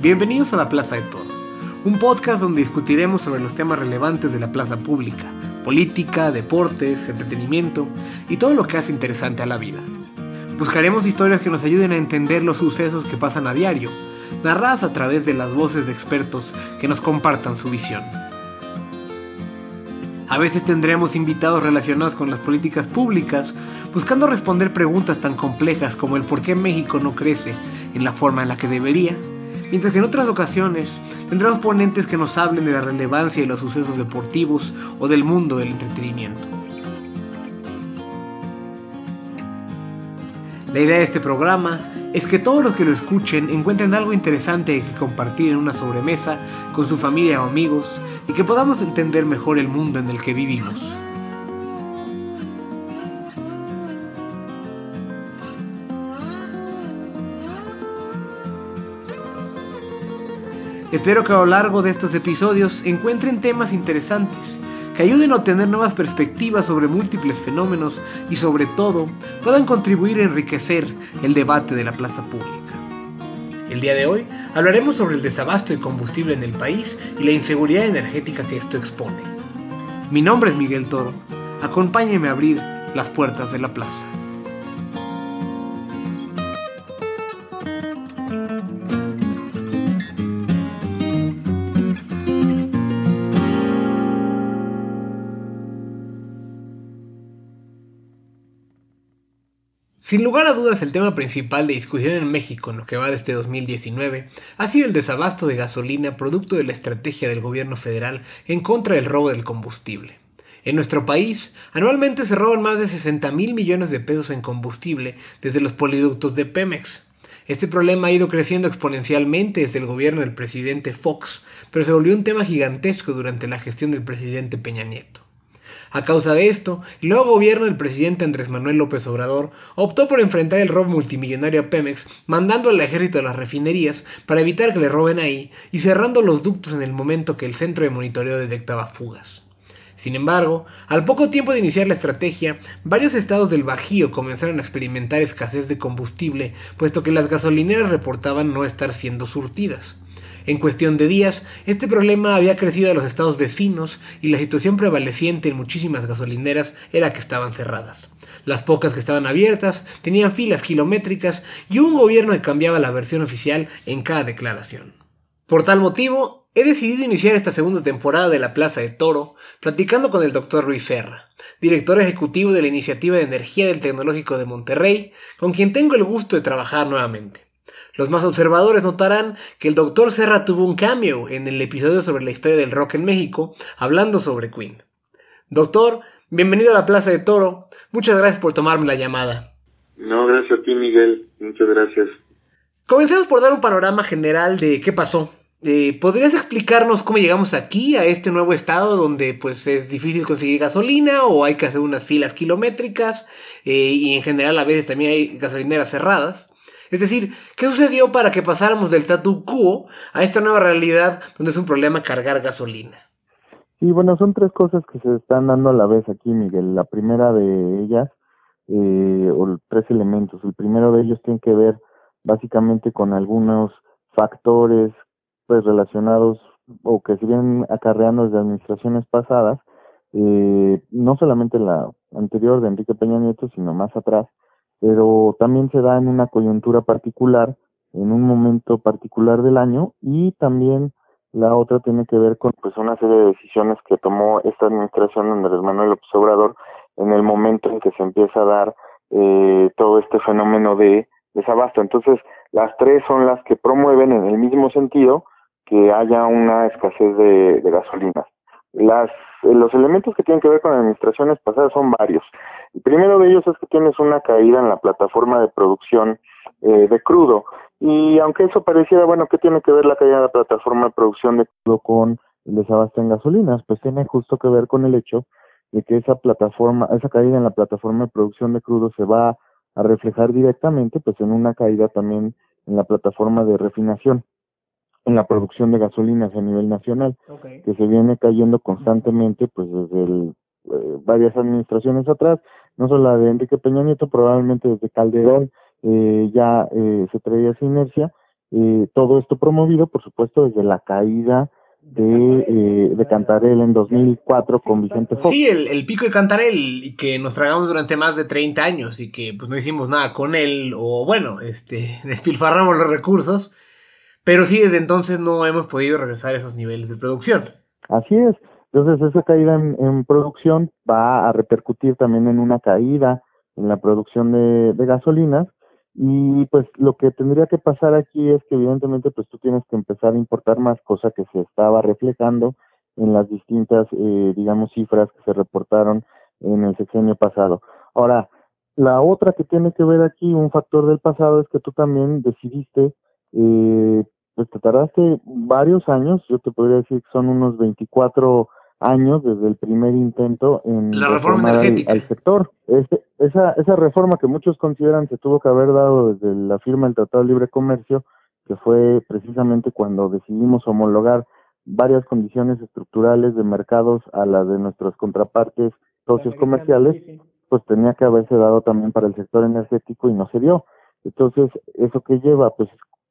Bienvenidos a la Plaza de Toro, un podcast donde discutiremos sobre los temas relevantes de la plaza pública, política, deportes, entretenimiento y todo lo que hace interesante a la vida. Buscaremos historias que nos ayuden a entender los sucesos que pasan a diario, narradas a través de las voces de expertos que nos compartan su visión. A veces tendremos invitados relacionados con las políticas públicas, buscando responder preguntas tan complejas como el por qué México no crece en la forma en la que debería, mientras que en otras ocasiones tendremos ponentes que nos hablen de la relevancia de los sucesos deportivos o del mundo del entretenimiento. La idea de este programa es que todos los que lo escuchen encuentren algo interesante que compartir en una sobremesa con su familia o amigos y que podamos entender mejor el mundo en el que vivimos. Espero que a lo largo de estos episodios encuentren temas interesantes, que ayuden a obtener nuevas perspectivas sobre múltiples fenómenos y sobre todo puedan contribuir a enriquecer el debate de la plaza pública. El día de hoy hablaremos sobre el desabasto de combustible en el país y la inseguridad energética que esto expone. Mi nombre es Miguel Toro, acompáñeme a abrir las puertas de la plaza. Sin lugar a dudas, el tema principal de discusión en México en lo que va de este 2019 ha sido el desabasto de gasolina producto de la estrategia del gobierno federal en contra del robo del combustible. En nuestro país, anualmente se roban más de 60 mil millones de pesos en combustible desde los poliductos de Pemex. Este problema ha ido creciendo exponencialmente desde el gobierno del presidente Fox, pero se volvió un tema gigantesco durante la gestión del presidente Peña Nieto. A causa de esto, el nuevo gobierno del presidente Andrés Manuel López Obrador optó por enfrentar el robo multimillonario a Pemex, mandando al ejército a las refinerías para evitar que le roben ahí y cerrando los ductos en el momento que el centro de monitoreo detectaba fugas. Sin embargo, al poco tiempo de iniciar la estrategia, varios estados del Bajío comenzaron a experimentar escasez de combustible, puesto que las gasolineras reportaban no estar siendo surtidas. En cuestión de días, este problema había crecido a los estados vecinos y la situación prevaleciente en muchísimas gasolineras era que estaban cerradas. Las pocas que estaban abiertas tenían filas kilométricas y un gobierno que cambiaba la versión oficial en cada declaración. Por tal motivo, he decidido iniciar esta segunda temporada de la Plaza de Toro platicando con el doctor Ruiz Serra, director ejecutivo de la Iniciativa de Energía del Tecnológico de Monterrey, con quien tengo el gusto de trabajar nuevamente. Los más observadores notarán que el Dr. Serra tuvo un cameo en el episodio sobre la historia del rock en México, hablando sobre Queen. Doctor, bienvenido a la Plaza de Toro. Muchas gracias por tomarme la llamada. No, gracias a ti, Miguel. Muchas gracias. Comencemos por dar un panorama general de qué pasó. Eh, ¿Podrías explicarnos cómo llegamos aquí, a este nuevo estado donde pues es difícil conseguir gasolina o hay que hacer unas filas kilométricas eh, y en general a veces también hay gasolineras cerradas? Es decir, ¿qué sucedió para que pasáramos del statu quo a esta nueva realidad donde es un problema cargar gasolina? Sí, bueno, son tres cosas que se están dando a la vez aquí, Miguel. La primera de ellas, eh, o tres elementos. El primero de ellos tiene que ver básicamente con algunos factores pues relacionados o que se vienen acarreando desde administraciones pasadas, eh, no solamente la anterior de Enrique Peña Nieto, sino más atrás, pero también se da en una coyuntura particular, en un momento particular del año y también la otra tiene que ver con pues una serie de decisiones que tomó esta administración Andrés Manuel López Obrador en el momento en que se empieza a dar eh, todo este fenómeno de desabasto. Entonces, las tres son las que promueven en el mismo sentido que haya una escasez de, de gasolinas. Las, los elementos que tienen que ver con administraciones pasadas son varios. El primero de ellos es que tienes una caída en la plataforma de producción eh, de crudo. Y aunque eso pareciera, bueno, ¿qué tiene que ver la caída de la plataforma de producción de crudo con el desabasto en gasolinas? Pues tiene justo que ver con el hecho de que esa plataforma, esa caída en la plataforma de producción de crudo se va a reflejar directamente pues en una caída también en la plataforma de refinación en la producción de gasolinas a nivel nacional, que se viene cayendo constantemente pues desde eh, varias administraciones atrás, no solo la de Enrique Peña Nieto, probablemente desde Calderón eh, ya eh, se traía esa inercia Eh, todo esto promovido, por supuesto, desde la caída de, eh, de Cantarel en 2004 con Vicente Fox. Sí, el, pico de Cantarel, y que nos tragamos durante más de 30 años y que pues no hicimos nada con él, o bueno, este, despilfarramos los recursos, pero sí desde entonces no hemos podido regresar a esos niveles de producción. Así es, entonces esa caída en, producción va a repercutir también en una caída en la producción de, gasolinas, y pues lo que tendría que pasar aquí es que evidentemente pues tú tienes que empezar a importar más, cosa que se estaba reflejando en las distintas, eh, digamos, cifras que se reportaron en el sexenio pasado. Ahora, la otra que tiene que ver aquí, un factor del pasado, es que tú también decidiste, eh, pues te tardaste varios años, yo te podría decir que son unos 24 años desde el primer intento en la reforma energética. Al, sector. Este, esa, esa reforma que muchos consideran se tuvo que haber dado desde la firma del Tratado de Libre Comercio, que fue precisamente cuando decidimos homologar varias condiciones estructurales de mercados a las de nuestros contrapartes socios comerciales, pues tenía que haberse dado también para el sector energético y no se dio. Entonces, ¿eso que lleva? Pues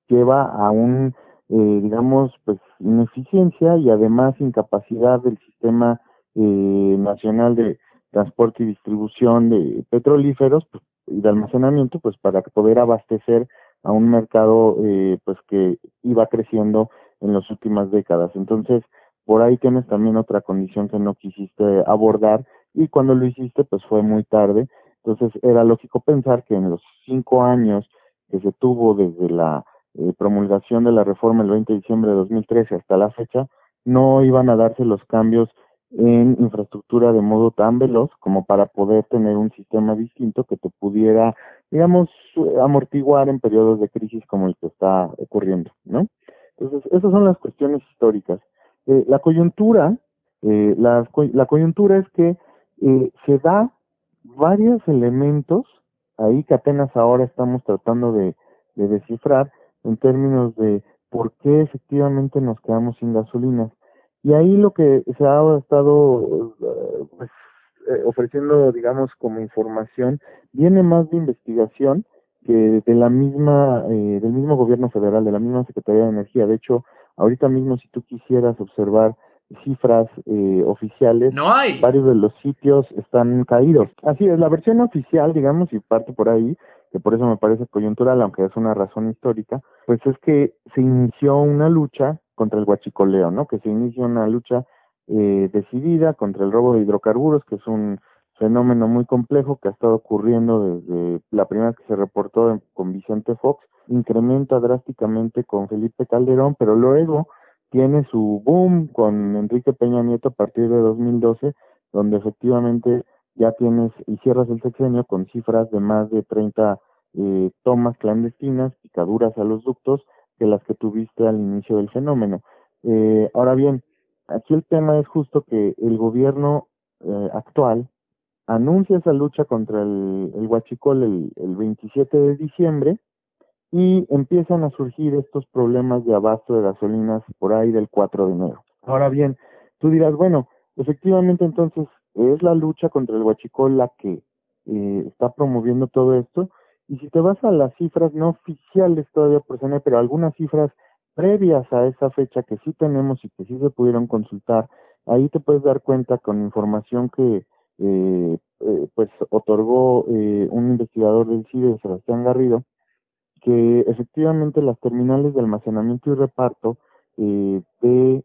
lleva a un eh, digamos, pues ineficiencia y además incapacidad del sistema eh, nacional de transporte y distribución de petrolíferos pues, y de almacenamiento, pues para poder abastecer a un mercado eh, pues que iba creciendo en las últimas décadas. Entonces, por ahí tienes también otra condición que no quisiste abordar y cuando lo hiciste pues fue muy tarde. Entonces era lógico pensar que en los cinco años que se tuvo desde la eh, promulgación de la reforma el 20 de diciembre de 2013 hasta la fecha, no iban a darse los cambios en infraestructura de modo tan veloz como para poder tener un sistema distinto que te pudiera, digamos, amortiguar en periodos de crisis como el que está ocurriendo, ¿no? Entonces, esas son las cuestiones históricas. Eh, la coyuntura, eh, la, la, coyuntura es que se da varios elementos ahí que apenas ahora estamos tratando de descifrar, en términos de por qué efectivamente nos quedamos sin gasolinas. Y ahí lo que se ha estado eh, pues, eh, ofreciendo, digamos, como información, viene más de investigación que de la misma, eh, del mismo gobierno federal, de la misma Secretaría de Energía. De hecho, ahorita mismo si tú quisieras observar cifras oficiales, no hay. varios de los sitios están caídos. Así es, la versión oficial, digamos, y parte por ahí, que por eso me parece coyuntural, aunque es una razón histórica, pues es que se inició una lucha contra el huachicoleo, ¿no? Que se inició una lucha eh, decidida contra el robo de hidrocarburos, que es un fenómeno muy complejo que ha estado ocurriendo desde la primera que se reportó con Vicente Fox, incrementa drásticamente con Felipe Calderón, pero luego tiene su boom con Enrique Peña Nieto a partir de 2012, donde efectivamente ya tienes y cierras el sexenio con cifras de más de 30 eh, tomas clandestinas, picaduras a los ductos, que las que tuviste al inicio del fenómeno. Eh, ahora bien, aquí el tema es justo que el gobierno eh, actual anuncia esa lucha contra el, el huachicol el, el 27 de diciembre y empiezan a surgir estos problemas de abasto de gasolinas por ahí del 4 de enero. Ahora bien, tú dirás, bueno, efectivamente entonces es la lucha contra el huachicol la que está promoviendo todo esto. Y si te vas a las cifras no oficiales todavía por CNE, pero algunas cifras previas a esa fecha que sí tenemos y que sí se pudieron consultar, ahí te puedes dar cuenta con información que eh, eh, pues otorgó un investigador del CIDE, Sebastián Garrido, que efectivamente las terminales de almacenamiento y reparto de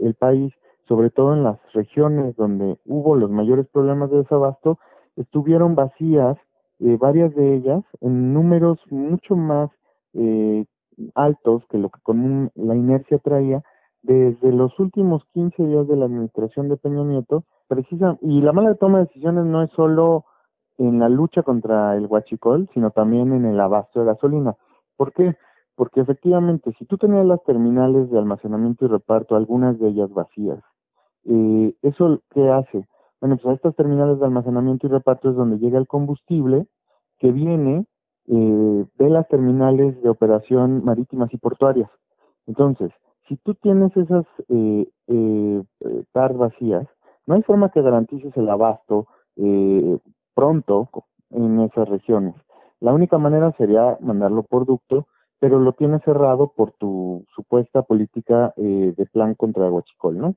el país sobre todo en las regiones donde hubo los mayores problemas de desabasto, estuvieron vacías, eh, varias de ellas, en números mucho más eh, altos que lo que con la inercia traía desde los últimos 15 días de la administración de Peña Nieto, precisa, y la mala toma de decisiones no es solo en la lucha contra el huachicol, sino también en el abasto de gasolina. ¿Por qué? Porque efectivamente, si tú tenías las terminales de almacenamiento y reparto, algunas de ellas vacías, eh, ¿Eso qué hace? Bueno, pues a estas terminales de almacenamiento y reparto es donde llega el combustible que viene eh, de las terminales de operación marítimas y portuarias. Entonces, si tú tienes esas eh, eh, vacías, no hay forma que garantices el abasto eh, pronto en esas regiones. La única manera sería mandarlo por ducto pero lo tienes cerrado por tu supuesta política eh, de plan contra Huachicol, ¿no?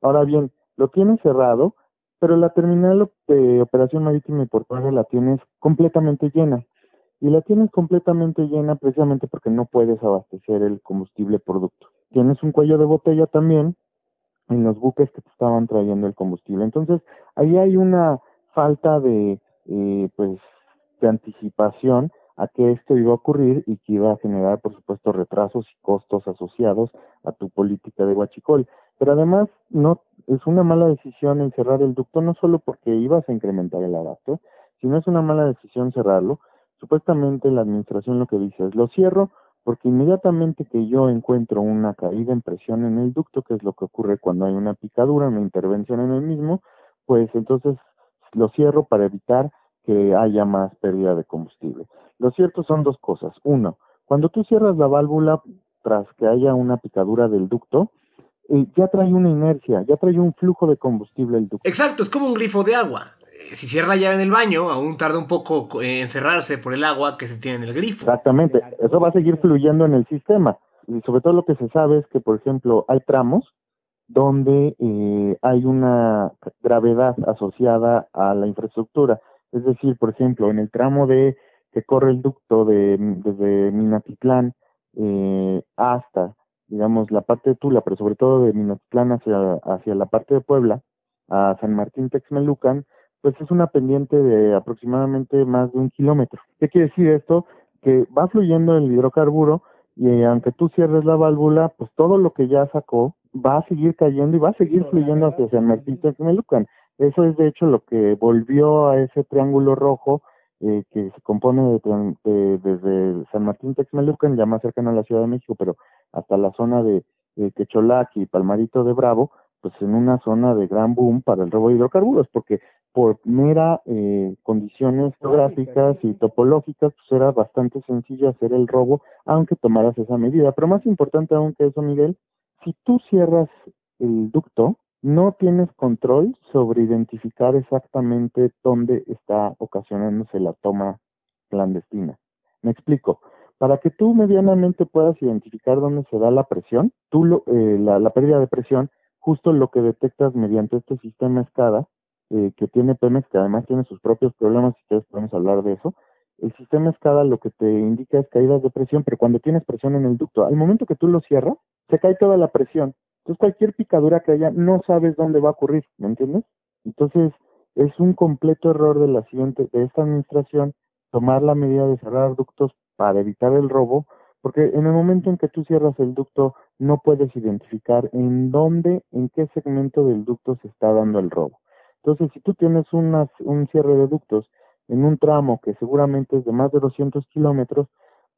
Ahora bien, lo tienes cerrado, pero la terminal de operación marítima y portuaria la tienes completamente llena. Y la tienes completamente llena precisamente porque no puedes abastecer el combustible producto. Tienes un cuello de botella también en los buques que te estaban trayendo el combustible. Entonces, ahí hay una falta de, eh, pues, de anticipación a que esto iba a ocurrir y que iba a generar, por supuesto, retrasos y costos asociados a tu política de huachicol. Pero además, no es una mala decisión en cerrar el ducto, no solo porque ibas a incrementar el abasto, sino es una mala decisión cerrarlo. Supuestamente la administración lo que dice es, lo cierro porque inmediatamente que yo encuentro una caída en presión en el ducto, que es lo que ocurre cuando hay una picadura, una intervención en el mismo, pues entonces lo cierro para evitar que haya más pérdida de combustible. Lo cierto son dos cosas. Uno, cuando tú cierras la válvula tras que haya una picadura del ducto, eh, ya trae una inercia, ya trae un flujo de combustible el ducto. Exacto, es como un grifo de agua. Eh, si cierra la llave en el baño, aún tarda un poco en cerrarse por el agua que se tiene en el grifo. Exactamente, eso va a seguir fluyendo en el sistema. Y sobre todo lo que se sabe es que, por ejemplo, hay tramos donde eh, hay una gravedad asociada a la infraestructura. Es decir, por ejemplo, en el tramo de que corre el ducto de, desde Minatitlán eh, hasta, digamos, la parte de Tula, pero sobre todo de Minatitlán hacia, hacia la parte de Puebla, a San Martín Texmelucan, pues es una pendiente de aproximadamente más de un kilómetro. ¿Qué quiere decir esto? Que va fluyendo el hidrocarburo y aunque tú cierres la válvula, pues todo lo que ya sacó va a seguir cayendo y va a seguir fluyendo hacia San Martín Texmelucan. Eso es de hecho lo que volvió a ese triángulo rojo eh, que se compone de, desde San Martín Texmelucan, ya más cercano a la Ciudad de México, pero hasta la zona de, Quecholac y Palmarito de Bravo, pues en una zona de gran boom para el robo de hidrocarburos, porque por mera eh, condiciones geográficas y topológicas, pues era bastante sencillo hacer el robo, aunque tomaras esa medida. Pero más importante aún que eso, Miguel, si tú cierras el ducto, no tienes control sobre identificar exactamente dónde está ocasionándose la toma clandestina. Me explico. Para que tú medianamente puedas identificar dónde se da la presión, tú lo, eh, la, pérdida de presión, justo lo que detectas mediante este sistema SCADA, eh, que tiene Pemex, que además tiene sus propios problemas, si ustedes podemos hablar de eso. El sistema SCADA lo que te indica es caídas de presión, pero cuando tienes presión en el ducto, al momento que tú lo cierras, se cae toda la presión entonces cualquier picadura que haya no sabes dónde va a ocurrir, ¿me entiendes? Entonces es un completo error de la siguiente, de esta administración tomar la medida de cerrar ductos para evitar el robo, porque en el momento en que tú cierras el ducto no puedes identificar en dónde, en qué segmento del ducto se está dando el robo. Entonces, si tú tienes un cierre de ductos en un tramo que seguramente es de más de 200 kilómetros,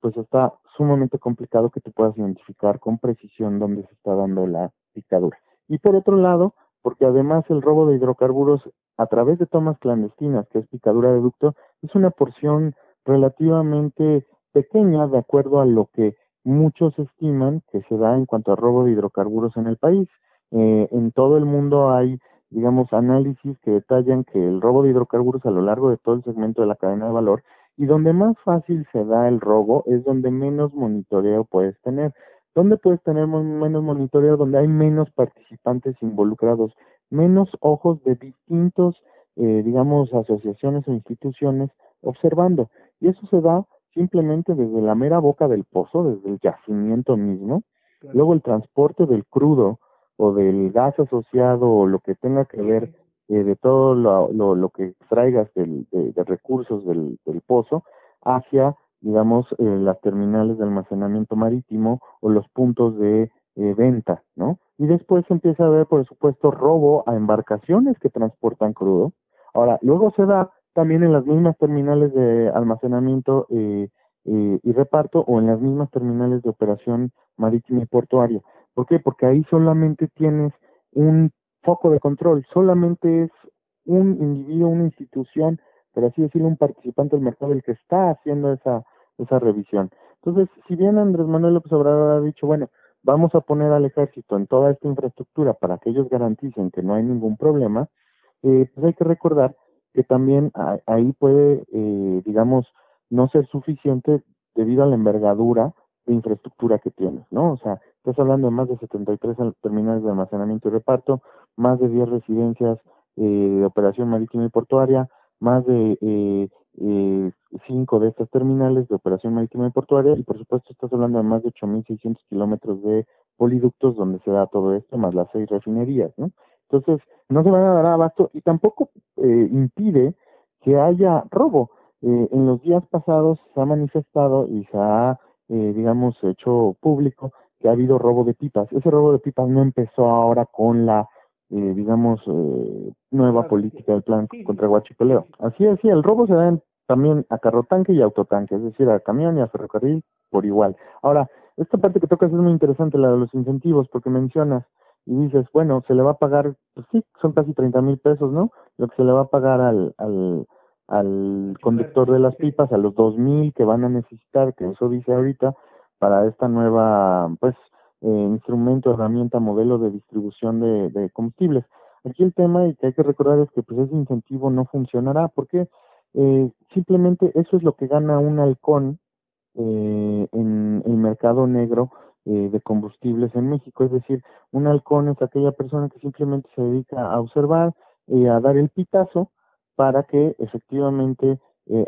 pues está sumamente complicado que tú puedas identificar con precisión dónde se está dando la picadura. Y por otro lado, porque además el robo de hidrocarburos a través de tomas clandestinas, que es picadura de ducto, es una porción relativamente pequeña de acuerdo a lo que muchos estiman que se da en cuanto a robo de hidrocarburos en el país. Eh, en todo el mundo hay, digamos, análisis que detallan que el robo de hidrocarburos a lo largo de todo el segmento de la cadena de valor y donde más fácil se da el robo es donde menos monitoreo puedes tener. ¿Dónde puedes tener menos monitoreo? Donde hay menos participantes involucrados, menos ojos de distintos, eh, digamos, asociaciones o instituciones observando. Y eso se da simplemente desde la mera boca del pozo, desde el yacimiento mismo. Luego el transporte del crudo o del gas asociado o lo que tenga que ver eh, de todo lo, lo, que extraigas de, recursos del, pozo hacia, digamos, eh, las terminales de almacenamiento marítimo o los puntos de eh, venta, ¿no? Y después empieza a haber, por supuesto, robo a embarcaciones que transportan crudo. Ahora, luego se da también en las mismas terminales de almacenamiento y reparto o en las mismas terminales de operación marítima y portuaria. ¿Por qué? Porque ahí solamente tienes un foco de control, solamente es un individuo, una institución, por así decirlo, un participante del mercado el que está haciendo esa, esa revisión. Entonces, si bien Andrés Manuel López Obrador ha dicho, bueno, vamos a poner al ejército en toda esta infraestructura para que ellos garanticen que no hay ningún problema, eh, pues hay que recordar que también ahí puede, eh, digamos, no ser suficiente debido a la envergadura de infraestructura que tienes, ¿no? O sea, estás hablando de más de 73 terminales de almacenamiento y reparto, más de 10 residencias eh, de operación marítima y portuaria, más de eh, eh, de estas terminales de operación marítima y portuaria y por supuesto estás hablando de más de 8.600 kilómetros de poliductos donde se da todo esto, más las seis refinerías, ¿no? Entonces, no se van a dar abasto y tampoco eh, impide que haya robo. Eh, en los días pasados se ha manifestado y se ha, eh, digamos, hecho público que ha habido robo de pipas. Ese robo de pipas no empezó ahora con la eh, digamos, eh, nueva política del plan contra Guachicoleo. Así es, sí, el robo se da también a carro tanque y autotanque, es decir, a camión y a ferrocarril por igual. Ahora, esta parte que tocas es muy interesante, la de los incentivos, porque mencionas y dices, bueno, se le va a pagar, pues sí, son casi 30 mil pesos, ¿no? Lo que se le va a pagar al, al, al conductor de las pipas, a los 2 mil que van a necesitar, que eso dice ahorita, para esta nueva, pues, eh, instrumento, herramienta, modelo de distribución de, combustibles. Aquí el tema y que hay que recordar es que pues ese incentivo no funcionará porque eh, simplemente eso es lo que gana un halcón eh, en el mercado negro de combustibles en México. Es decir, un halcón es aquella persona que simplemente se dedica a observar y a dar el pitazo para que efectivamente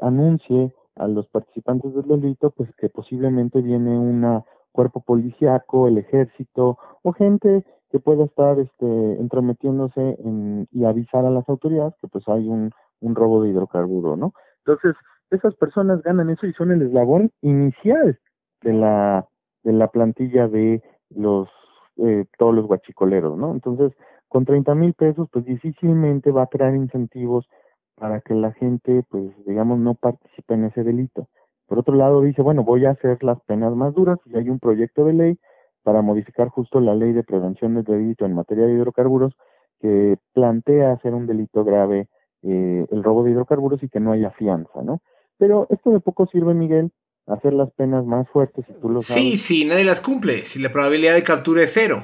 anuncie a los participantes del delito pues que posiblemente viene una cuerpo policiaco, el ejército o gente que pueda estar este, entrometiéndose en, y avisar a las autoridades que pues hay un, un robo de hidrocarburo, ¿no? Entonces, esas personas ganan eso y son el eslabón inicial de la, de la plantilla de los, eh, todos los guachicoleros, ¿no? Entonces, con 30 mil pesos, pues difícilmente va a crear incentivos para que la gente, pues, digamos, no participe en ese delito. Por otro lado, dice, bueno, voy a hacer las penas más duras y hay un proyecto de ley para modificar justo la ley de prevención del delito en materia de hidrocarburos que plantea hacer un delito grave eh, el robo de hidrocarburos y que no haya fianza, ¿no? Pero esto de poco sirve, Miguel, hacer las penas más fuertes si tú lo sabes. Sí, sí, nadie las cumple, si la probabilidad de captura es cero.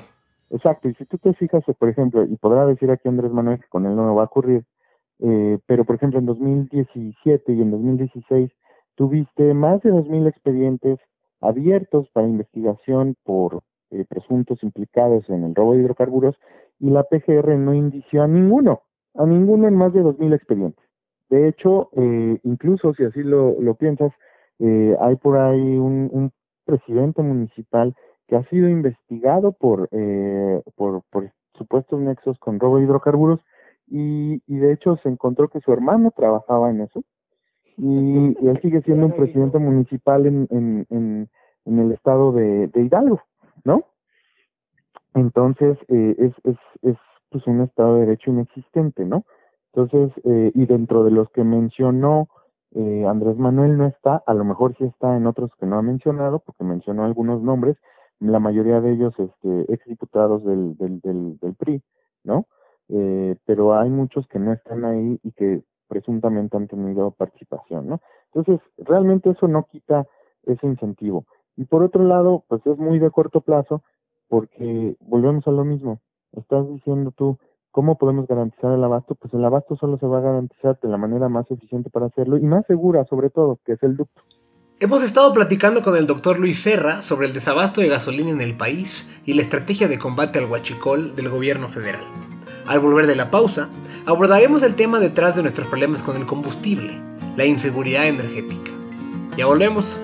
Exacto, y si tú te fijas, por ejemplo, y podrá decir aquí Andrés Manuel que con él no va a ocurrir, eh, pero por ejemplo en 2017 y en 2016 tuviste más de 2.000 expedientes abiertos para investigación por eh, presuntos implicados en el robo de hidrocarburos y la PGR no indició a ninguno, a ninguno en más de 2.000 expedientes. De hecho, eh, incluso si así lo, piensas, eh, hay por ahí un, presidente municipal que ha sido investigado por, por, por, supuestos nexos con robo de hidrocarburos y, de hecho se encontró que su hermano trabajaba en eso y, él sigue siendo un presidente municipal en, en, en, el estado de, Hidalgo, ¿no? Entonces, eh, es, es, es pues un estado de derecho inexistente, ¿no? Entonces, eh, y dentro de los que mencionó eh, Andrés Manuel no está, a lo mejor sí está en otros que no ha mencionado, porque mencionó algunos nombres, la mayoría de ellos este, exdiputados del, PRI, ¿no? pero hay muchos que no están ahí y que presuntamente han tenido participación, ¿no? Entonces, realmente eso no quita ese incentivo. Y por otro lado, pues es muy de corto plazo porque volvemos a lo mismo. Estás diciendo tú, ¿cómo podemos garantizar el abasto? Pues el abasto solo se va a garantizar de la manera más eficiente para hacerlo y más segura, sobre todo, que es el ducto. Hemos estado platicando con el doctor Luis Serra sobre el desabasto de gasolina en el país y la estrategia de combate al huachicol del gobierno federal. Al volver de la pausa, abordaremos el tema detrás de nuestros problemas con el combustible, la inseguridad energética. Ya volvemos.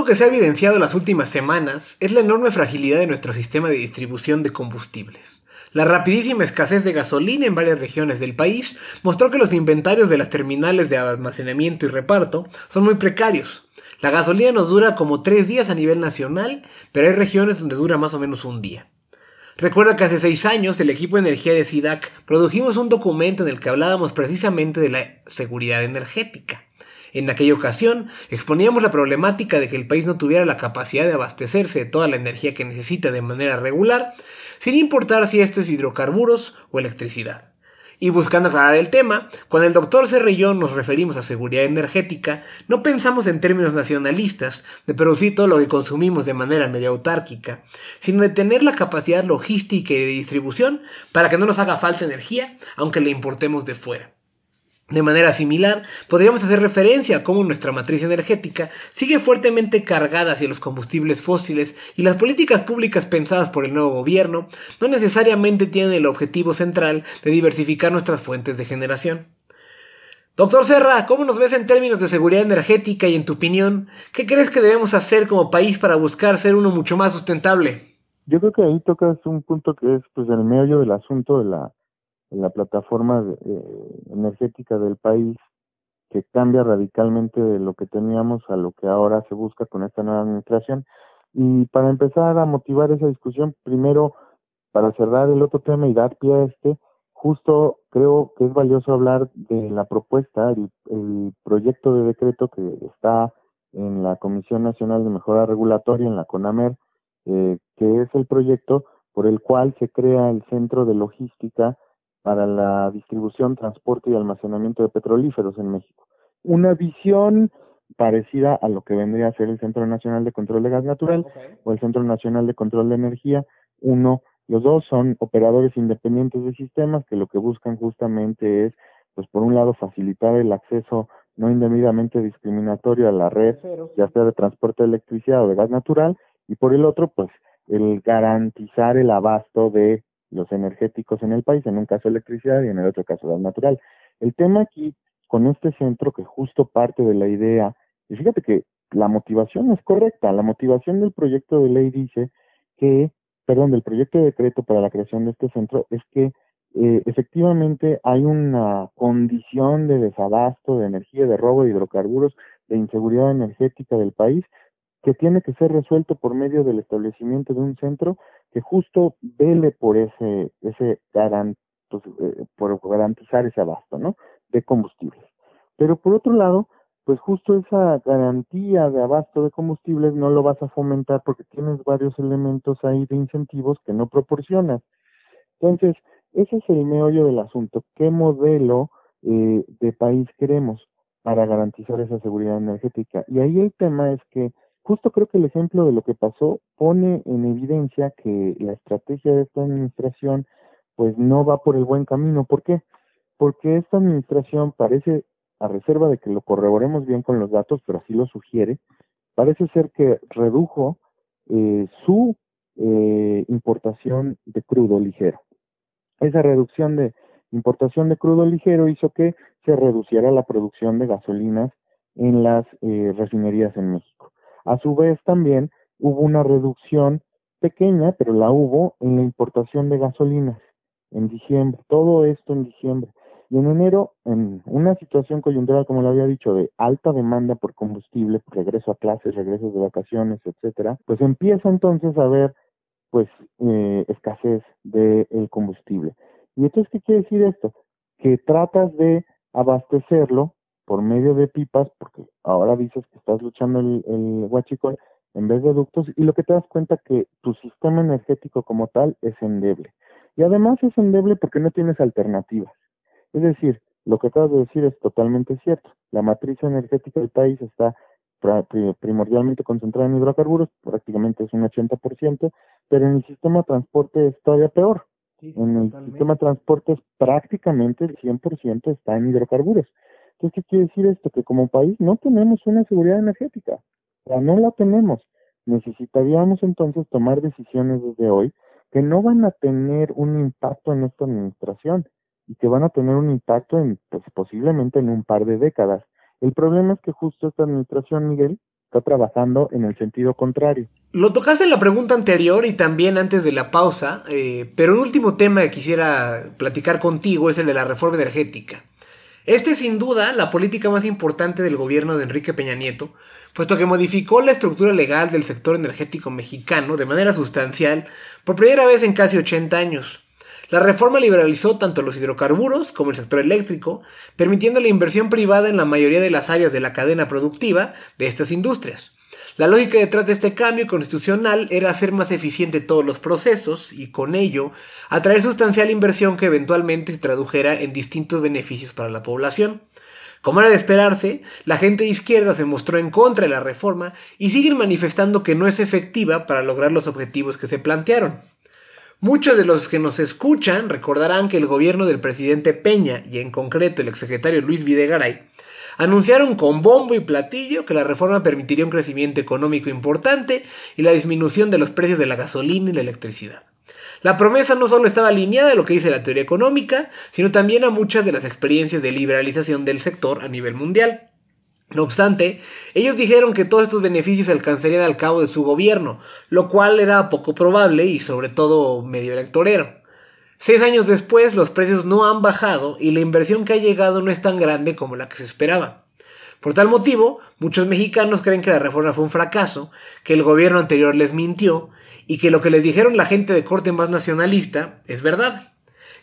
Algo que se ha evidenciado en las últimas semanas es la enorme fragilidad de nuestro sistema de distribución de combustibles. La rapidísima escasez de gasolina en varias regiones del país mostró que los inventarios de las terminales de almacenamiento y reparto son muy precarios. La gasolina nos dura como tres días a nivel nacional, pero hay regiones donde dura más o menos un día. Recuerda que hace seis años el equipo de energía de SIDAC produjimos un documento en el que hablábamos precisamente de la seguridad energética. En aquella ocasión exponíamos la problemática de que el país no tuviera la capacidad de abastecerse de toda la energía que necesita de manera regular, sin importar si esto es hidrocarburos o electricidad. Y buscando aclarar el tema, cuando el doctor Cerrillón nos referimos a seguridad energética, no pensamos en términos nacionalistas, de producir todo lo que consumimos de manera medio autárquica, sino de tener la capacidad logística y de distribución para que no nos haga falta energía, aunque la importemos de fuera. De manera similar, podríamos hacer referencia a cómo nuestra matriz energética sigue fuertemente cargada hacia los combustibles fósiles y las políticas públicas pensadas por el nuevo gobierno no necesariamente tienen el objetivo central de diversificar nuestras fuentes de generación. Doctor Serra, ¿cómo nos ves en términos de seguridad energética y en tu opinión, qué crees que debemos hacer como país para buscar ser uno mucho más sustentable? Yo creo que ahí tocas un punto que es pues el medio del asunto de la la plataforma eh, energética del país que cambia radicalmente de lo que teníamos a lo que ahora se busca con esta nueva administración. Y para empezar a motivar esa discusión, primero, para cerrar el otro tema y dar pie a este, justo creo que es valioso hablar de la propuesta, el, proyecto de decreto que está en la Comisión Nacional de Mejora Regulatoria, en la CONAMER, eh, que es el proyecto por el cual se crea el Centro de Logística para la distribución, transporte y almacenamiento de petrolíferos en México. Una visión parecida a lo que vendría a ser el Centro Nacional de Control de Gas Natural o el Centro Nacional de Control de Energía. Uno, los dos son operadores independientes de sistemas que lo que buscan justamente es, pues por un lado, facilitar el acceso no indebidamente discriminatorio a la red, ya sea de transporte de electricidad o de gas natural, y por el otro, pues el garantizar el abasto de los energéticos en el país, en un caso electricidad y en el otro caso gas natural. El tema aquí con este centro que justo parte de la idea, y fíjate que la motivación es correcta, la motivación del proyecto de ley dice que, perdón, del proyecto de decreto para la creación de este centro es que eh, efectivamente hay una condición de desabasto de energía, de robo de hidrocarburos, de inseguridad energética del país, que tiene que ser resuelto por medio del establecimiento de un centro que justo vele por ese, ese pues, eh, por garantizar ese abasto, ¿no? De combustibles. Pero por otro lado, pues justo esa garantía de abasto de combustibles no lo vas a fomentar porque tienes varios elementos ahí de incentivos que no proporcionas. Entonces, ese es el meollo del asunto. ¿Qué modelo eh, de país queremos para garantizar esa seguridad energética? Y ahí el tema es que justo creo que el ejemplo de lo que pasó pone en evidencia que la estrategia de esta administración pues no va por el buen camino. ¿Por qué? Porque esta administración parece, a reserva de que lo corroboremos bien con los datos, pero así lo sugiere, parece ser que redujo eh, su eh, importación de crudo ligero. Esa reducción de importación de crudo ligero hizo que se reduciera la producción de gasolinas en las eh, refinerías en México. A su vez también hubo una reducción pequeña, pero la hubo en la importación de gasolinas en diciembre, todo esto en diciembre. Y en enero, en una situación coyuntural, como lo había dicho, de alta demanda por combustible, regreso a clases, regresos de vacaciones, etcétera, pues empieza entonces a haber pues eh, escasez del combustible. ¿Y entonces qué quiere decir esto? Que tratas de abastecerlo por medio de pipas, porque ahora dices que estás luchando el, el huachicol en vez de ductos, y lo que te das cuenta que tu sistema energético como tal es endeble. Y además es endeble porque no tienes alternativas. Es decir, lo que acabas de decir es totalmente cierto. La matriz energética del país está primordialmente concentrada en hidrocarburos, prácticamente es un 80%, pero en el sistema de transporte es todavía peor. en el sistema de transporte prácticamente el 100% está en hidrocarburos. Entonces, ¿qué quiere decir esto? Que como país no tenemos una seguridad energética. O sea, no la tenemos. Necesitaríamos entonces tomar decisiones desde hoy que no van a tener un impacto en esta administración y que van a tener un impacto en, pues, posiblemente en un par de décadas. El problema es que justo esta administración, Miguel, está trabajando en el sentido contrario. Lo tocaste en la pregunta anterior y también antes de la pausa, eh, pero un último tema que quisiera platicar contigo es el de la reforma energética. Este es sin duda la política más importante del gobierno de Enrique Peña Nieto, puesto que modificó la estructura legal del sector energético mexicano de manera sustancial por primera vez en casi 80 años. La reforma liberalizó tanto los hidrocarburos como el sector eléctrico, permitiendo la inversión privada en la mayoría de las áreas de la cadena productiva de estas industrias. La lógica detrás de este cambio constitucional era hacer más eficiente todos los procesos y con ello atraer sustancial inversión que eventualmente se tradujera en distintos beneficios para la población. Como era de esperarse, la gente de izquierda se mostró en contra de la reforma y siguen manifestando que no es efectiva para lograr los objetivos que se plantearon. Muchos de los que nos escuchan recordarán que el gobierno del presidente Peña y en concreto el exsecretario Luis Videgaray anunciaron con bombo y platillo que la reforma permitiría un crecimiento económico importante y la disminución de los precios de la gasolina y la electricidad. La promesa no solo estaba alineada a lo que dice la teoría económica, sino también a muchas de las experiencias de liberalización del sector a nivel mundial. No obstante, ellos dijeron que todos estos beneficios se alcanzarían al cabo de su gobierno, lo cual era poco probable y sobre todo medio electorero. Seis años después los precios no han bajado y la inversión que ha llegado no es tan grande como la que se esperaba. Por tal motivo, muchos mexicanos creen que la reforma fue un fracaso, que el gobierno anterior les mintió y que lo que les dijeron la gente de corte más nacionalista es verdad.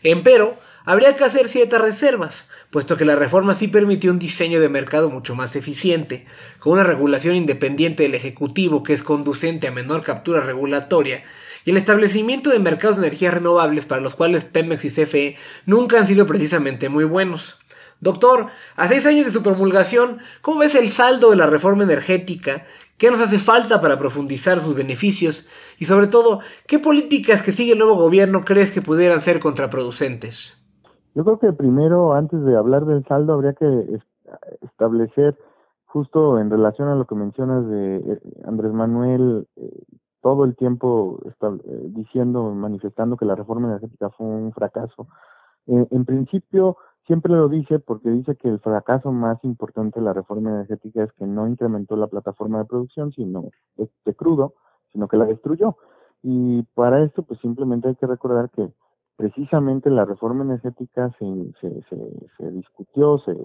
Empero, habría que hacer ciertas reservas, puesto que la reforma sí permitió un diseño de mercado mucho más eficiente, con una regulación independiente del Ejecutivo que es conducente a menor captura regulatoria, y el establecimiento de mercados de energías renovables para los cuales Pemex y CFE nunca han sido precisamente muy buenos. Doctor, a seis años de su promulgación, ¿cómo ves el saldo de la reforma energética? ¿Qué nos hace falta para profundizar sus beneficios? Y sobre todo, ¿qué políticas que sigue el nuevo gobierno crees que pudieran ser contraproducentes? Yo creo que primero, antes de hablar del saldo, habría que establecer, justo en relación a lo que mencionas de eh, Andrés Manuel, eh, todo el tiempo está, eh, diciendo, manifestando que la reforma energética fue un fracaso. en principio, siempre lo dice porque dice que el fracaso más importante de la reforma energética es que no incrementó la plataforma de producción, sino de crudo, sino que la destruyó. Y para esto, pues simplemente hay que recordar que precisamente la reforma energética se, se, se, discutió, se,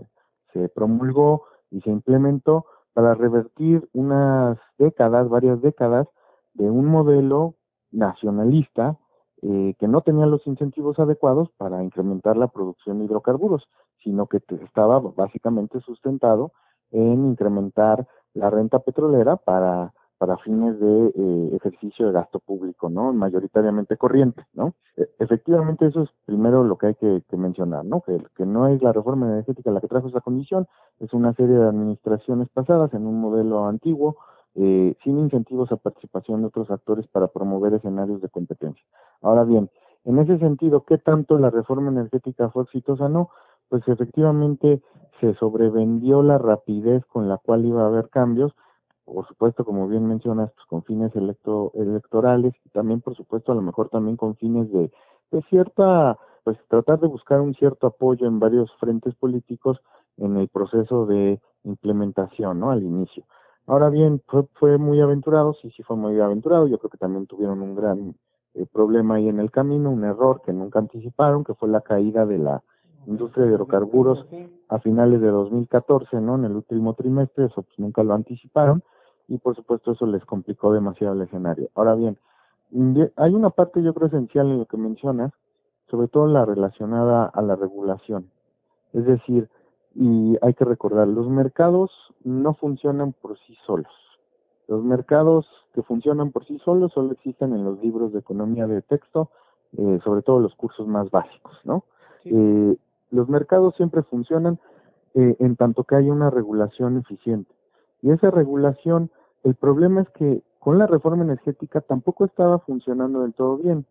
se promulgó y se implementó para revertir unas décadas, varias décadas, de un modelo nacionalista eh, que no tenía los incentivos adecuados para incrementar la producción de hidrocarburos, sino que estaba básicamente sustentado en incrementar la renta petrolera para para fines de eh, ejercicio de gasto público, ¿no? Mayoritariamente corriente, ¿no? E, efectivamente eso es primero lo que hay que, mencionar, ¿no? Que, que, no es la reforma energética la que trajo esa condición, es una serie de administraciones pasadas en un modelo antiguo, eh, sin incentivos a participación de otros actores para promover escenarios de competencia. Ahora bien, en ese sentido, ¿qué tanto la reforma energética fue exitosa? No, pues efectivamente se sobrevendió la rapidez con la cual iba a haber cambios, por supuesto, como bien mencionas, pues con fines electo, electorales y también, por supuesto, a lo mejor también con fines de, de cierta, pues tratar de buscar un cierto apoyo en varios frentes políticos en el proceso de implementación, ¿no? Al inicio. Ahora bien, fue, muy aventurado, sí, sí fue muy aventurado, yo creo que también tuvieron un gran eh, problema ahí en el camino, un error que nunca anticiparon, que fue la caída de la industria de hidrocarburos a finales de 2014, ¿no? En el último trimestre, eso pues nunca lo anticiparon y por supuesto eso les complicó demasiado el escenario. Ahora bien, hay una parte yo creo esencial en lo que mencionas, sobre todo la relacionada a la regulación. Es decir, y hay que recordar, los mercados no funcionan por sí solos. Los mercados que funcionan por sí solos solo existen en los libros de economía de texto, eh, sobre todo los cursos más básicos, ¿no? Eh, los mercados siempre funcionan eh, en tanto que hay una regulación eficiente. Y esa regulación, el problema es que con la reforma energética tampoco estaba funcionando del todo bien.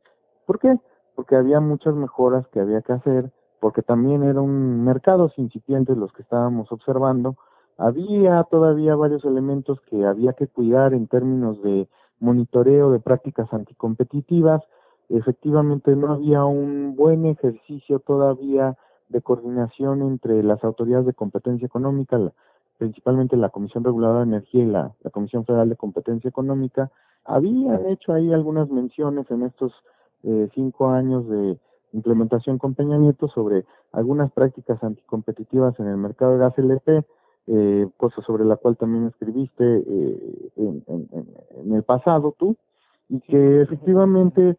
¿Por qué? Porque había muchas mejoras que había que hacer, porque también eran mercados incipientes los que estábamos observando. Había todavía varios elementos que había que cuidar en términos de monitoreo de prácticas anticompetitivas. Efectivamente no había un buen ejercicio todavía de coordinación entre las autoridades de competencia económica, principalmente la Comisión Reguladora de Energía y la, Comisión Federal de Competencia Económica, habían hecho ahí algunas menciones en estos eh, cinco años de implementación con Peña Nieto sobre algunas prácticas anticompetitivas en el mercado de gas LP, eh, cosa sobre la cual también escribiste eh, en, el pasado tú, y que efectivamente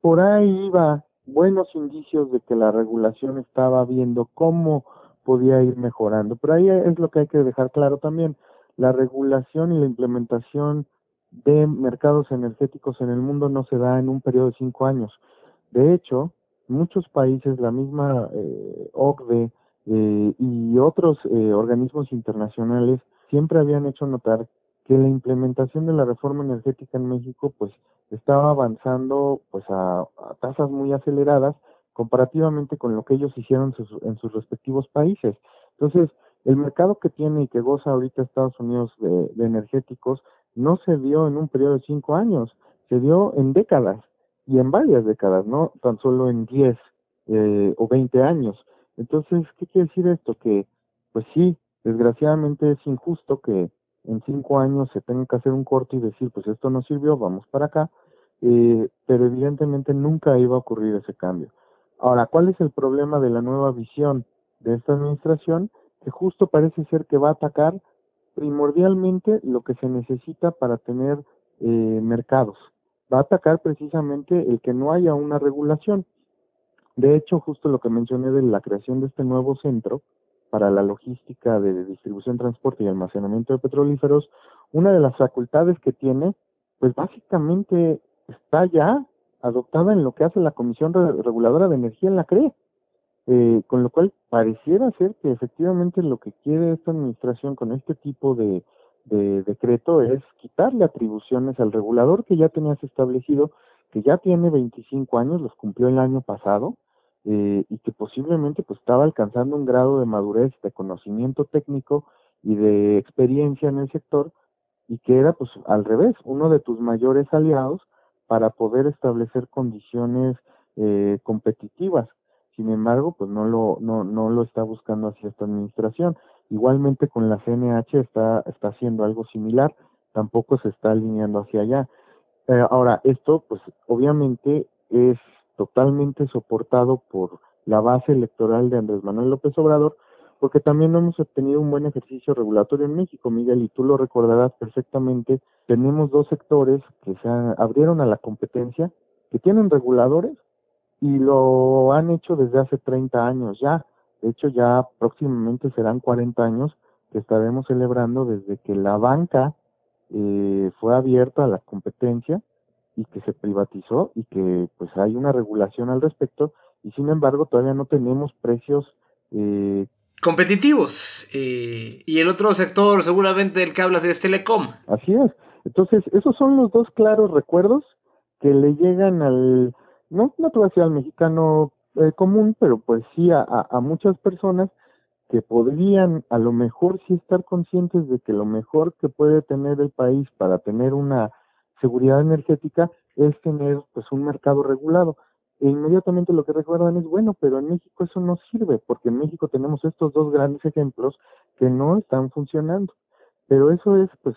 por ahí iba buenos indicios de que la regulación estaba viendo cómo podía ir mejorando. Pero ahí es lo que hay que dejar claro también. la regulación y la implementación de mercados energéticos en el mundo no se da en un periodo de cinco años. De hecho, muchos países, la misma eh, OCDE eh, y otros eh, organismos internacionales siempre habían hecho notar que la implementación de la reforma energética en México pues estaba avanzando pues a, tasas muy aceleradas comparativamente con lo que ellos hicieron en sus respectivos países. Entonces, el mercado que tiene y que goza ahorita Estados Unidos de, energéticos no se dio en un periodo de cinco años, se dio en décadas y en varias décadas, no tan solo en diez eh, o veinte años. Entonces, ¿qué quiere decir esto? Que, pues sí, desgraciadamente es injusto que en cinco años se tenga que hacer un corte y decir, pues esto no sirvió, vamos para acá, eh, pero evidentemente nunca iba a ocurrir ese cambio. Ahora, ¿cuál es el problema de la nueva visión de esta administración? que justo parece ser que va a atacar primordialmente lo que se necesita para tener eh, mercados. Va a atacar precisamente el que no haya una regulación. De hecho, justo lo que mencioné de la creación de este nuevo centro para la logística de distribución, transporte y almacenamiento de petrolíferos, una de las facultades que tiene, pues básicamente está ya adoptada en lo que hace la Comisión Reguladora de Energía en la CRE. Eh, con lo cual pareciera ser que efectivamente lo que quiere esta administración con este tipo de, decreto es quitarle atribuciones al regulador que ya tenías establecido, que ya tiene 25 años, los cumplió el año pasado, eh, y que posiblemente pues estaba alcanzando un grado de madurez, de conocimiento técnico y de experiencia en el sector, y que era pues al revés, uno de tus mayores aliados para poder establecer condiciones eh, competitivas sin embargo, pues no lo, no, no lo está buscando hacia esta administración. Igualmente con la CNH está, está haciendo algo similar, tampoco se está alineando hacia allá. Eh, ahora, esto, pues obviamente es totalmente soportado por la base electoral de Andrés Manuel López Obrador, porque también hemos obtenido un buen ejercicio regulatorio en México, Miguel, y tú lo recordarás perfectamente. Tenemos dos sectores que se abrieron a la competencia, que tienen reguladores, y lo han hecho desde hace 30 años ya. De hecho, ya próximamente serán 40 años que estaremos celebrando desde que la banca eh, fue abierta a la competencia y que se privatizó y que pues hay una regulación al respecto y sin embargo todavía no tenemos precios eh, competitivos eh, y el otro sector seguramente el que hablas es Telecom. Así es. Entonces esos son los dos claros recuerdos que le llegan al, no, no te voy a decir al mexicano eh, común, pero pues sí a, a, muchas personas que podrían a lo mejor sí estar conscientes de que lo mejor que puede tener el país para tener una seguridad energética es tener pues un mercado regulado. E inmediatamente lo que recuerdan es, bueno, pero en México eso no sirve, porque en México tenemos estos dos grandes ejemplos que no están funcionando. Pero eso es pues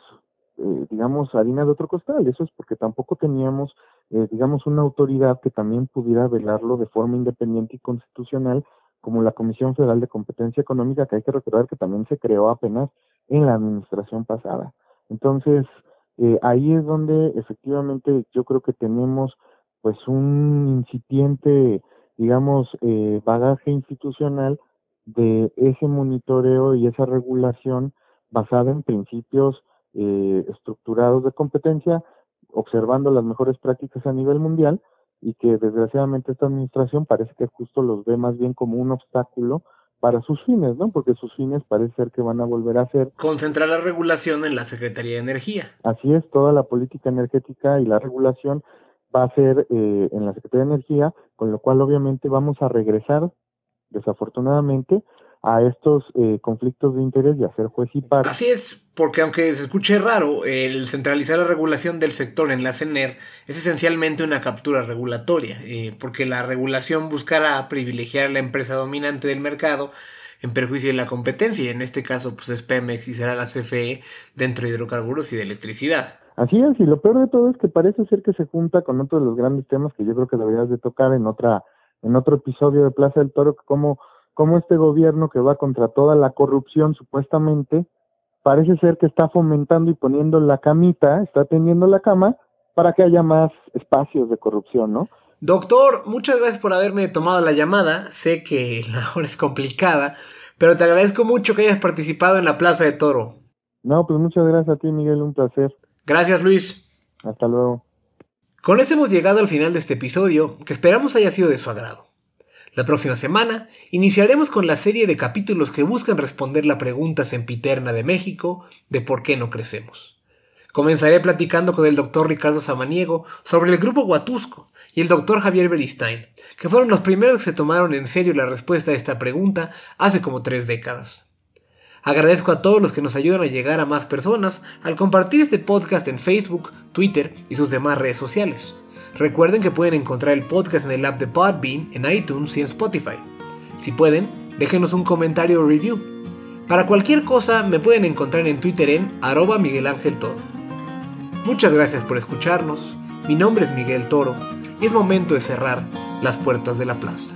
eh, digamos, harina de otro costal. Eso es porque tampoco teníamos, eh, digamos, una autoridad que también pudiera velarlo de forma independiente y constitucional, como la Comisión Federal de Competencia Económica, que hay que recordar que también se creó apenas en la administración pasada. Entonces, eh, ahí es donde efectivamente yo creo que tenemos pues un incipiente, digamos, bagaje institucional de ese monitoreo y esa regulación basada en principios eh, estructurados de competencia, observando las mejores prácticas a nivel mundial y que desgraciadamente esta administración parece que justo los ve más bien como un obstáculo para sus fines, ¿no? Porque sus fines parece ser que van a volver a ser... Concentrar la regulación en la Secretaría de Energía. Así es, toda la política energética y la regulación va a ser eh, en la Secretaría de Energía, con lo cual obviamente vamos a regresar, desafortunadamente, a estos eh, conflictos de interés y hacer juez y par. Así es, porque aunque se escuche raro, el centralizar la regulación del sector en la CENER es esencialmente una captura regulatoria, eh, porque la regulación buscará privilegiar a la empresa dominante del mercado en perjuicio de la competencia, y en este caso pues es Pemex y será la CFE dentro de hidrocarburos y de electricidad. Así es, y lo peor de todo es que parece ser que se junta con otro de los grandes temas que yo creo que deberías de tocar en otra en otro episodio de Plaza del Toro, como cómo este gobierno que va contra toda la corrupción supuestamente, parece ser que está fomentando y poniendo la camita, está tendiendo la cama para que haya más espacios de corrupción, ¿no? Doctor, muchas gracias por haberme tomado la llamada. Sé que la hora es complicada, pero te agradezco mucho que hayas participado en la Plaza de Toro. No, pues muchas gracias a ti, Miguel, un placer. Gracias, Luis. Hasta luego. Con eso hemos llegado al final de este episodio, que esperamos haya sido de su agrado. La próxima semana iniciaremos con la serie de capítulos que buscan responder la pregunta sempiterna de México de por qué no crecemos. Comenzaré platicando con el doctor Ricardo Samaniego sobre el grupo Huatusco y el doctor Javier Beristain, que fueron los primeros que se tomaron en serio la respuesta a esta pregunta hace como tres décadas. Agradezco a todos los que nos ayudan a llegar a más personas al compartir este podcast en Facebook, Twitter y sus demás redes sociales. Recuerden que pueden encontrar el podcast en el app de Podbean, en iTunes y en Spotify. Si pueden, déjenos un comentario o review. Para cualquier cosa me pueden encontrar en Twitter en arroba Miguel Ángel Toro. Muchas gracias por escucharnos. Mi nombre es Miguel Toro y es momento de cerrar las puertas de la plaza.